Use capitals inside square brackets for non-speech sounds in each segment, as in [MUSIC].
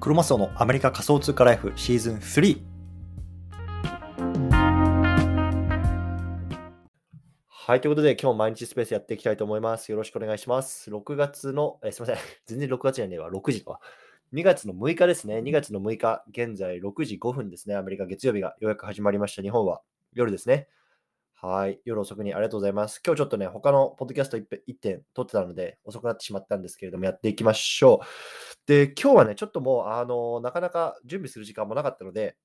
クロマスオのアメリカ仮想通貨ライフシーズン3。はい、ということで今日毎日スペースやっていきたいと思います。よろしくお願いします。6月の、えすみません、[LAUGHS] 全然6月じゃねえわ、6時とは。2月の6日ですね。2月の6日、現在6時5分ですね。アメリカ月曜日がようやく始まりました。日本は夜ですね。はい。夜遅くにありがとうございます。今日ちょっとね、他のポッドキャスト 1, 1点撮ってたので、遅くなってしまったんですけれども、やっていきましょう。で、今日はね、ちょっともう、あの、なかなか準備する時間もなかったので、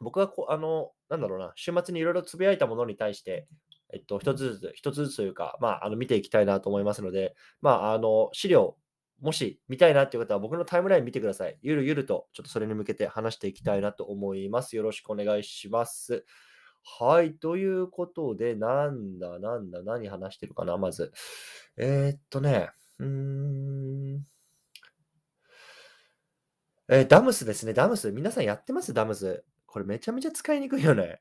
僕がこあの、なんだろうな、週末にいろいろつぶやいたものに対して、えっと、一つずつ、一つずつというか、まあ、あの、見ていきたいなと思いますので、まあ、あの、資料、もし見たいなっていう方は僕のタイムライン見てください。ゆるゆると、ちょっとそれに向けて話していきたいなと思います。よろしくお願いします。はい、ということで、なんだなんだ、何話してるかな、まず。えーっとね、うーん。えーダムスですね、ダムス。皆さんやってます？ダムス。これめちゃめちゃ使いにくいよね。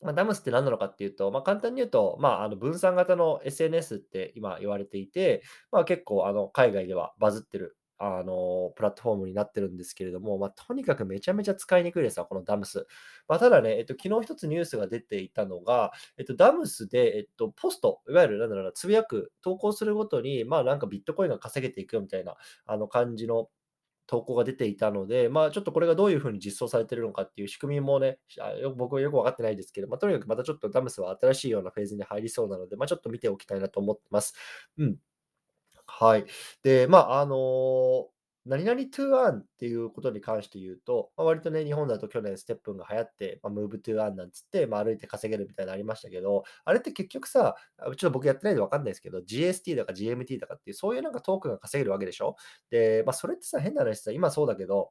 まあ、ダムスって何なのかっていうと、まあ、簡単に言うと、まあ、あの分散型の SNS って今言われていて、まあ、結構あの海外ではバズってるあの、プラットフォームになってるんですけれども、まあ、とにかくめちゃめちゃ使いにくいですわ、このダムス。まあ、ただね、えっと、昨日一つニュースが出ていたのが、えっと、ダムスで、えっと、ポスト、いわゆる、なんだろうな、つぶやく、投稿するごとに、まあ、なんかビットコインが稼げていくよみたいな、あの感じの投稿が出ていたので、まあ、ちょっとこれがどういうふうに実装されてるのかっていう仕組みもね、よ僕はよく分かってないですけど、まあ、とにかくまたちょっと Damus は新しいようなフェーズに入りそうなので、まあ、ちょっと見ておきたいなと思ってます。うん。はい。で、まあ、あの何々 to earn っていうことに関して言うと、まあ、割とね、日本だと去年 STEPN が流行って、まあ、 move to earn なんつって、まあ、歩いて稼げるみたいなのありましたけど、あれって結局さ、ちょっと僕やってないんで分かんないですけど、GST だか GMT だかっていう、そういうなんかトークンが稼げるわけでしょ？で、まあ、それってさ、変な話さ、今そうだけど、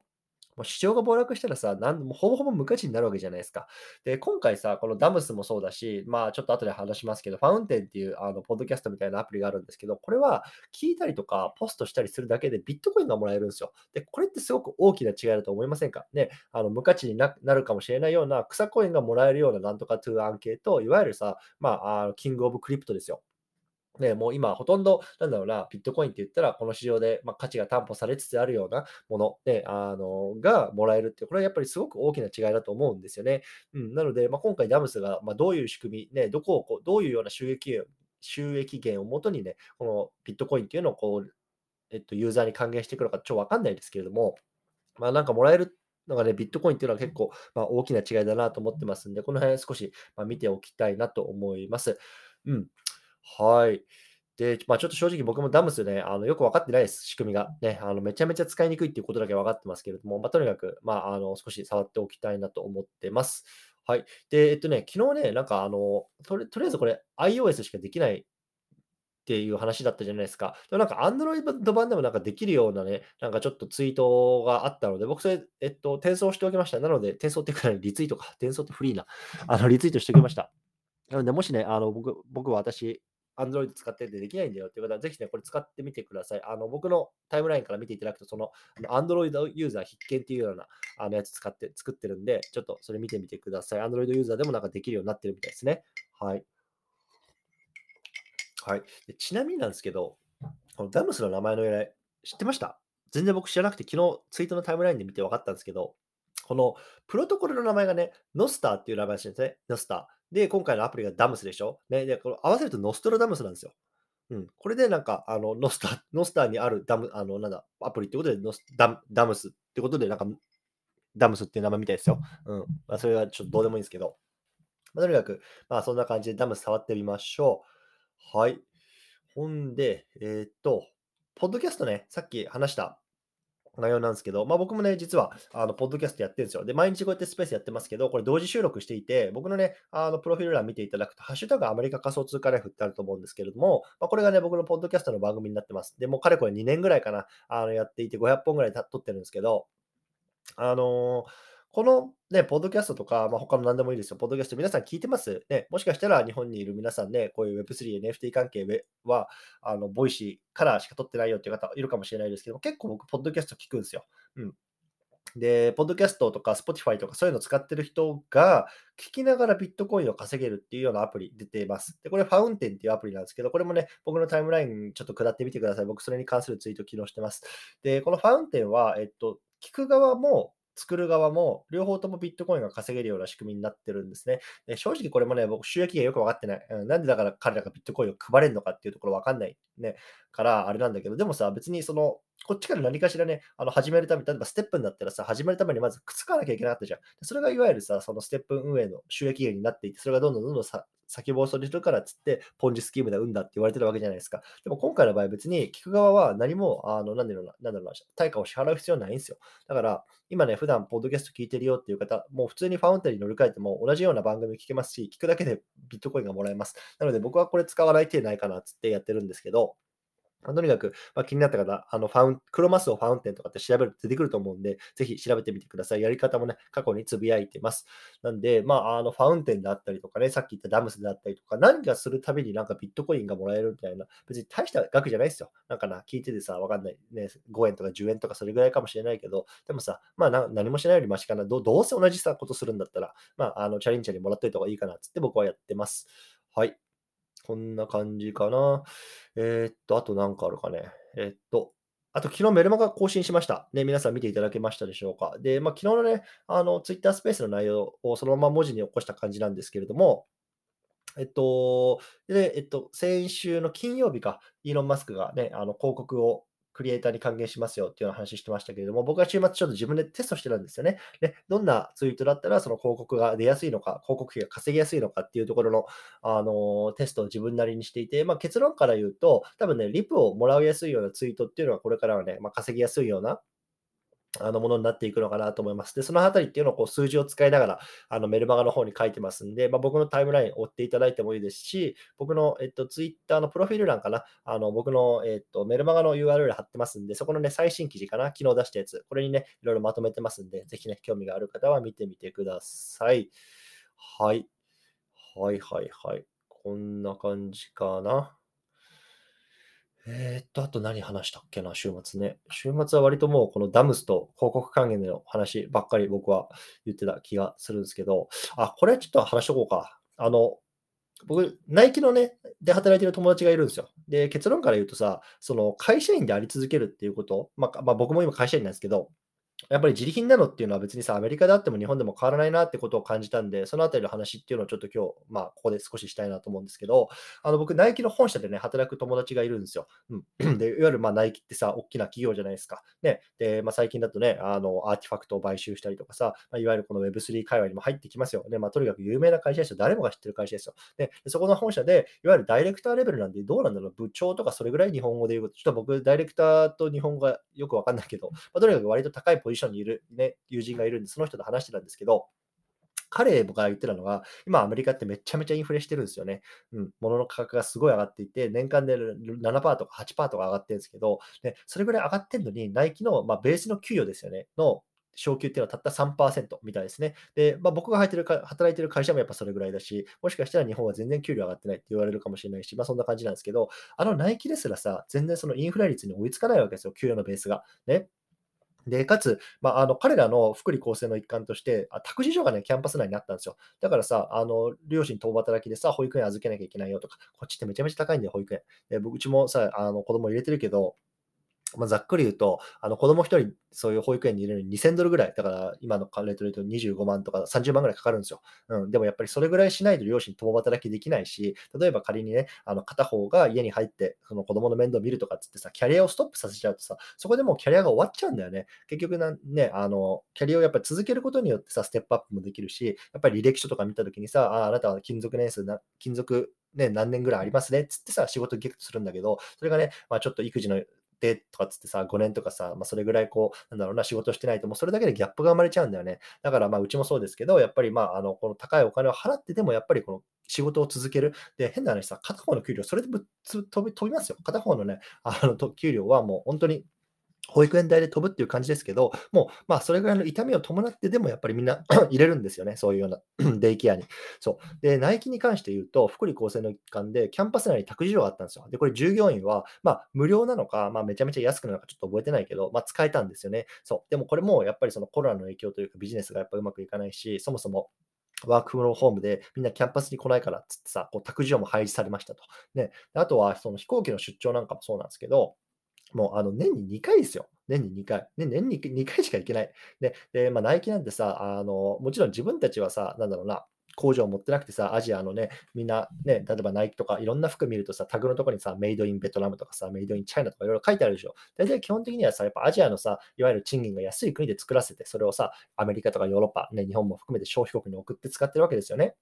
もう市場が暴落したらさ、なんもほぼほぼ無価値になるわけじゃないですか。で、今回さ、このダムスもそうだし、まあちょっと後で話しますけど、ファウンテンっていうあのポッドキャストみたいなアプリがあるんですけど、これは聞いたりとかポストしたりするだけでビットコインがもらえるんですよ。で、これってすごく大きな違いだと思いませんか？ね、あの無価値になるかもしれないような草コインがもらえるようななんとかトゥーアン系と、いわゆるさ、まあ、あキングオブクリプトですよ。ね、もう今ほとんど、なんだろうな、ビットコインって言ったら、この市場で、まあ、価値が担保されつつあるようなもの、ね、あのがもらえるって、これはやっぱりすごく大きな違いだと思うんですよね。うん、なので、まあ、今回ダムスが、まあ、どういう仕組み、ね、どこをこう、どういうような収益源収益源をもとにね、このビットコインっていうのをこう、えっと、ユーザーに還元していくのかちょっとわかんないですけれども、まあなんかもらえるのがね、ビットコインっていうのは結構、まあ、大きな違いだなと思ってますんで、この辺少し、ま見ておきたいなと思います。うん。はい。で、まあ、ちょっと正直僕もダムスね、あのよく分かってないです、仕組みが。ね、あのめちゃめちゃ使いにくいっていうことだけ分かってますけれども、まあ、とにかく、まあ、あの少し触っておきたいなと思ってます。はい。で、えっとね、昨日ね、なんかあの、とりとりあえずこれ iOS しかできないっていう話だったじゃないですか。でもなんか Android 版でもなんかできるようなね、なんかちょっとツイートがあったので、僕それ、えっと、転送しておきました。なので、転送っていうか、リツイートか。転送ってフリーな。あの、リツイートしておきました。なので、もしね、あの僕僕は私、Android 使っててできないんだよっていう方は、ぜひね、これ使ってみてください。あの、僕のタイムラインから見ていただくと、その、Android ユーザー必見っていうようなあのやつ使って作ってるんで、ちょっとそれ見てみてください。Android ユーザーでもなんかできるようになってるみたいですね。はい。はい。でちなみになんですけど、このダムスの名前の由来、知ってました？全然僕知らなくて、昨日ツイートのタイムラインで見て分かったんですけど、このプロトコルの名前がね、ノスターっていう名前らしいんですね。ノスター。で、今回のアプリがダムスでしょ？ね、で、この合わせるとノストラダムスなんですよ。うん。これでなんか、あの、ノスタ、ノスターにあるダム、あの、なんだ、アプリってことでノスダダムスってことで、なんか、ダムスっていう名前みたいですよ。うん。まあ、それはちょっとどうでもいいんですけど。まあ、とにかく、まあ、そんな感じでダムス触ってみましょう。はい。ほんで、えー、っと、ポッドキャストね、さっき話した内容なんですけど、まあ、僕もね、実は、あの、ポッドキャストやってるんですよ。で、毎日こうやってスペースやってますけど、これ同時収録していて、僕のね、あの、プロフィール欄見ていただくと、ハッシュタグアメリカ仮想通貨ライフってあると思うんですけれども、まあ、これがね、僕のポッドキャストの番組になってます。で、もうかれこれ2年ぐらいかな、あの、やっていて500本ぐらい撮ってるんですけど、あのーこのね、ポッドキャストとか、まあ、他の何でもいいですよ。ポッドキャスト皆さん聞いてます？ね。もしかしたら日本にいる皆さんね、こういう Web3、NFT 関係は、あの、 Voicy からしか撮ってないよっていう方いるかもしれないですけど、結構僕、ポッドキャスト聞くんですよ。うん。で、ポッドキャストとか Spotify とかそういうの使ってる人が聞きながらビットコインを稼げるっていうようなアプリ出ています。で、これ Fountain っていうアプリなんですけど、これもね、僕のタイムラインちょっと下ってみてください。僕それに関するツイートを昨日してます。で、この Fountain は、えっと、聞く側も作る側も、両方ともビットコインが稼げるような仕組みになってるんですね。で正直これもね、僕収益がよく分かってない。うん、なんでだから彼らがビットコインを配れるのかっていうところ分かんないね。からあれなんだけど、でもさ、別にその、こっちから何かしらね、あの始めるため、例えばステップになったらさ、始めるためにまずくっつかなきゃいけなかったじゃん。それがいわゆるさ、そのステップ運営の収益源になっていて、それがどんどんどんどんさ先暴走するからっつって、ポンジスキームで産んだって言われてるわけじゃないですか。でも今回の場合別に聞く側は何も、あの、なんだろうな、なんだろうな、対価を支払う必要ないんですよ。だから、今ね、普段ポッドキャスト聞いてるよっていう方、もう普通にファウンテンに乗り換えても同じような番組聞けますし、聞くだけでビットコインがもらえます。なので僕はこれ使わない手ないかなっつってやってるんですけど、ま、とにかく、まあ、気になった方、あのファウンクロマスオファウンテンとかって調べると出てくると思うんで、ぜひ調べてみてください。やり方もね、過去につぶやいてます。なんで、まあ、あのファウンテンであったりとかね、さっき言ったダムスであったりとか、何かするたびになんかビットコインがもらえるみたいな、別に大した額じゃないですよ。なんかな、聞いててさ、わかんない。ね、5円とか10円とかそれぐらいかもしれないけど、でもさ、まあ何もしないよりマシかな。どどうせ同じさ、ことするんだったら、まあ、あのチャレンジャーにもらっといた方がいいかなっつって僕はやってます。はい。こんな感じかな。えー、っと、あと何かあるかね。えー、っと、あと、昨日メルマガ更新しました。ね、皆さん見ていただけましたでしょうか。で、まあ、昨日のね、あの、ツイッタースペースの内容をそのまま文字に起こした感じなんですけれども、えっと、で、えっと、先週の金曜日か、イーロン・マスクがね、あの広告をクリエイターに還元しますよっていう話してましたけれども、僕は週末ちょっと自分でテストしてたんですよね。で、どんなツイートだったらその広告が出やすいのか、広告費が稼ぎやすいのかっていうところの、あのテストを自分なりにしていて、まあ、結論から言うと、多分ね、リプをもらいやすいようなツイートっていうのはこれからはね、まあ、稼ぎやすいようなあのものになっていくのかなと思います。で、そのあたりっていうのをこう数字を使いながら、あのメルマガの方に書いてますんで、まあ、僕のタイムラインを追っていただいてもいいですし、僕の、えっと、ツイッターのプロフィール欄かな、あの僕の、えっと、メルマガの URL 貼ってますんで、そこのね、最新記事かな、昨日出したやつ、これにね、いろいろまとめてますんで、ぜひね、興味がある方は見てみてください。はい。はいはいはい。こんな感じかな。えーっと、あと何話したっけな、週末ね。週末は割ともうこのダムスと広告還元の話ばっかり僕は言ってた気がするんですけど、あ、これはちょっと話しとこうか。あの、僕、ナイキのね、で働いてる友達がいるんですよ。で、結論から言うとさ、その会社員であり続けるっていうこと、まあ、まあ、僕も今会社員なんですけど、やっぱり自利品なのっていうのは別にさ、アメリカであっても日本でも変わらないなってことを感じたんで、そのあたりの話っていうのをちょっと今日、まあ、ここで少ししたいなと思うんですけど、あの僕、ナイキの本社でね、働く友達がいるんですよ。うん、[CLEARS THROAT] でいわゆるまあナイキってさ、大きな企業じゃないですか。ね、で、まあ、最近だとね、あのアーティファクトを買収したりとかさ、まあ、いわゆるこの Web3 界隈にも入ってきますよ。で、まあ、とにかく有名な会社ですよ。誰もが知ってる会社ですよ。で、そこの本社で、いわゆるダイレクターレベルなんで、どうなんだろう、部長とかそれぐらい日本語で言うと、ちょっと僕、ダイレクターと日本語がよくわかんないけど、まあ、とにかく割と高いポジションにいる、ね、友人がいるんで、その人と話してたんですけど、彼僕が言ってたのが、今アメリカってめちゃめちゃインフレしてるんですよね。うん、物の価格がすごい上がっていて、年間で7%とか8%とか上がってるんですけど、でそれぐらい上がってるのに、ナイキの、まあ、ベースの給与ですよね、の昇給っていうのはたった3%みたいですね。で、まあ、僕が働いてるか働いてる会社もやっぱそれぐらいだし、もしかしたら日本は全然給料上がってないって言われるかもしれないし、まあそんな感じなんですけど、あのナイキですらさ、全然そのインフレ率に追いつかないわけですよ、給与のベースが。ね。で、かつ、まあ、あの彼らの福利厚生の一環として、あ託児所がね、キャンパス内にあったんですよ。だからさ、あの両親共働きでさ、保育園預けなきゃいけないよとか、こっちってめちゃめちゃ高いんだよ、保育園。で僕うちもさ、あの子供入れてるけど、まあ、ざっくり言うと、あの子供1人、そういう保育園に入れるのに2000ドルぐらい、だから今のレートで言うと25万とか30万ぐらいかかるんですよ。うん、でもやっぱりそれぐらいしないと両親共働きできないし、例えば仮にね、あの片方が家に入って、その子供の面倒を見るとかっつってさ、キャリアをストップさせちゃうとさ、そこでもうキャリアが終わっちゃうんだよね。結局な、ね、あの、キャリアをやっぱり続けることによってさ、ステップアップもできるし、やっぱり履歴書とか見たときにさ、ああなたは勤続年数な、勤続ね、何年ぐらいありますねっつってさ、仕事ゲットするんだけど、それがね、まあ、ちょっと育児のでとかつってさ、5年とかさ、まあ、それぐらいこう、なんだろうな、仕事してないと、もうそれだけでギャップが生まれちゃうんだよね。だから、まあ、うちもそうですけど、やっぱり、まあ、あの、この高いお金を払ってでも、やっぱりこの仕事を続ける。で、変な話さ、片方の給料、それでぶっ飛び飛びますよ。片方のね、あの、給料はもう本当に保育園代で飛ぶっていう感じですけど、もう、まあ、それぐらいの痛みを伴ってでも、やっぱりみんな [COUGHS] 入れるんですよね。そういうような [COUGHS] デイケアに。そう。で、ナイキに関して言うと、福利厚生の一環で、キャンパス内に託児所があったんですよ。で、これ従業員は、まあ、無料なのか、まあ、めちゃめちゃ安くなのかちょっと覚えてないけど、まあ、使えたんですよね。そう。でもこれも、やっぱりそのコロナの影響というか、ビジネスがやっぱうまくいかないし、そもそも、 work from home でみんなキャンパスに来ないからっつってさ、こう託児所も廃止されましたと。ね、あとはその飛行機の出張なんかもそうなんですけど、もうあの年に2回ですよ。年に2回。ね、年に2回しか行けない。で、でまあ、ナイキなんてさ、あの、もちろん自分たちはさ、なんだろうな、工場を持ってなくてさ、アジアのね、みんなね、例えばナイキとかいろんな服見るとさ、タグのところにさ、メイドインベトナムとかさ、メイドインチャイナとかいろいろ書いてあるでしょ。大体基本的にはさ、やっぱアジアのさ、いわゆる賃金が安い国で作らせて、それをさ、アメリカとかヨーロッパ、ね、日本も含めて消費国に送って使ってるわけですよね。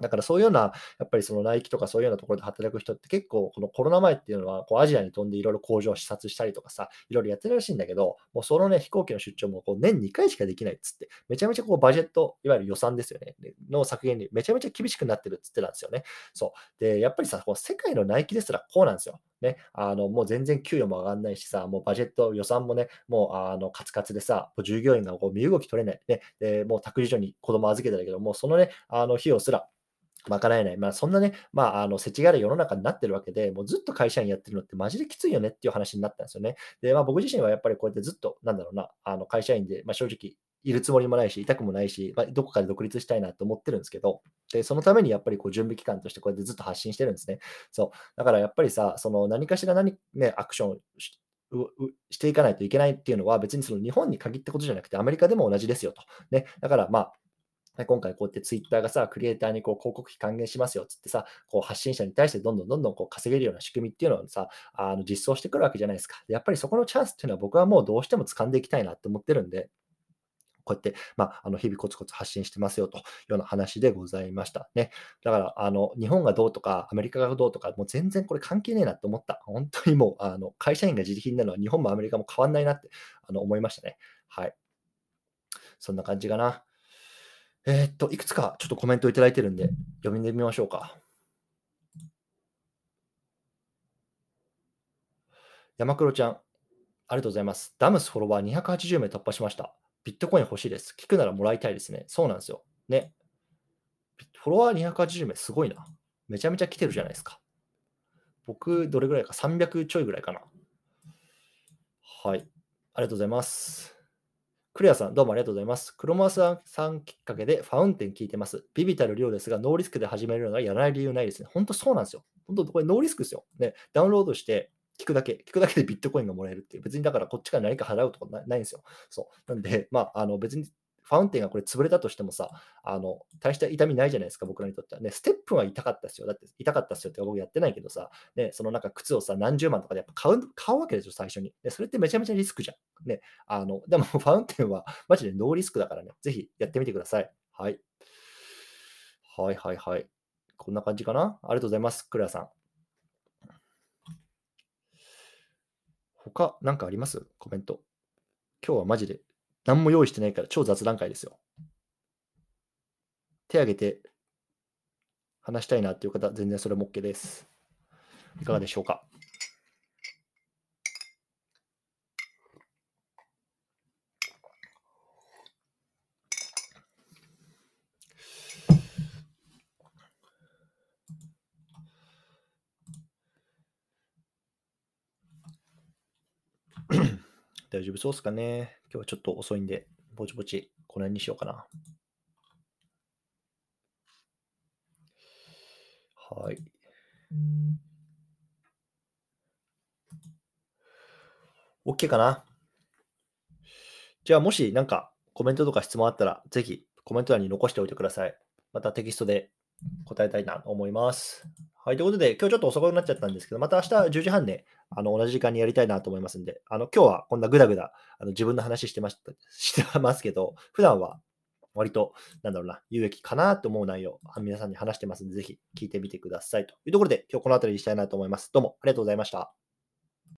だからそういうような、やっぱりそのナイキとかそういうようなところで働く人って結構このコロナ前っていうのはこうアジアに飛んでいろいろ工場を視察したりとかさ、いろいろやってるらしいんだけど、もうそのね、飛行機の出張もこう年2回しかできないっつって、めちゃめちゃこうバジェット、いわゆる予算ですよね、の削減にめちゃめちゃ厳しくなってるっつってたんですよね。そう。で、やっぱりさ、こう世界のナイキですらこうなんですよ。ね、あのもう全然給与も上がんないしさ、もうバジェット、予算もね、もうあのカツカツでさ、従業員がこう身動き取れない、ね、でもう託児所に子供預けてたけど、もうそのね、あの費用すら賄えない。まあ、そんなね、まあ、あの、世知辛い世の中になってるわけで、もうずっと会社員やってるのってマジできついよねっていう話になったんですよね。で、まあ、僕自身はやっぱりこうやってずっと、なんだろうな、あの会社員で、まあ、正直、いるつもりもないし、痛くもないし、まあ、どこかで独立したいなと思ってるんですけど、でそのためにやっぱりこう準備期間としてこうやってずっと発信してるんですね。そう。だからやっぱりさ、その何かしら何、ね、アクションしていかないといけないっていうのは別にその日本に限ったことじゃなくてアメリカでも同じですよと。ね、だからまあ今回こうやってツイッターがさ、クリエイターにこう広告費還元しますよっつってさ、こう発信者に対してどんどんどんどんこう稼げるような仕組みっていうのをさ、あの実装してくるわけじゃないですか。やっぱりそこのチャンスっていうのは僕はもうどうしても掴んでいきたいなって思ってるんで、こうやって、まあ、あの日々コツコツ発信してますよというような話でございましたね。だから、あの日本がどうとか、アメリカがどうとか、もう全然これ関係ねえなと思った。本当にもう、あの会社員が自力になるのは日本もアメリカも変わんないなってあの思いましたね。はい。そんな感じかな。えー、っと、いくつかちょっとコメントいただいてるんで、読んでみましょうか。山黒ちゃん、ありがとうございます。ダムスフォロワー280名突破しました。ビットコイン欲しいです。聞くならもらいたいですね。そうなんですよ。ね。フォロワー280名すごいな。めちゃめちゃ来てるじゃないですか。僕、どれぐらいか ?300 ちょいぐらいかな。はい。ありがとうございます。クレアさん、どうもありがとうございます。クロマスさんきっかけでファウンテン聞いてます。ビビたる量ですが、ノーリスクで始めるのがやらない理由ないですね。本当そうなんですよ。本当これノーリスクですよ。ね、ダウンロードして聞くだけ、聞くだけでビットコインがもらえるっていう。別にだからこっちから何か払うとかないんですよ。そう。なんで、まあ、あの別にファウンテンがこれ潰れたとしてもさ、あの、大した痛みないじゃないですか、僕らにとってはね。ステップは痛かったですよ。だって痛かったですよって僕やってないけどさ、ね、そのなんか靴をさ、何十万とかでやっぱ買う買うわけですよ、最初に。でそれってめちゃめちゃリスクじゃん。ね、あの、でもファウンテンはマジでノーリスクだからね、ぜひやってみてください。はい。はいはいはい。こんな感じかな？ありがとうございます、クレアさん。他、なんかあります？コメント。今日はマジで何も用意してないから超雑談会ですよ。手挙げて話したいなっていう方、全然それも OK です。いかがでしょうか？[COUGHS] 大丈夫そうですかね？今日はちょっと遅いんで、ぼちぼちこの辺にしようかな。はい。OK かな？じゃあ、もしなんかコメントとか質問あったら、ぜひコメント欄に残しておいてください。またテキストで答えたいなと思います。はい。ということで、今日ちょっと遅くなっちゃったんですけど、また明日10時半で、あの、同じ時間にやりたいなと思いますんで、あの、今日はこんなぐだぐだ、あの、自分の話してました、してますけど、普段は割と、なんだろうな、有益かなと思う内容、皆さんに話してますんで、ぜひ聞いてみてください。というところで、今日この辺りにしたいなと思います。どうもありがとうございました。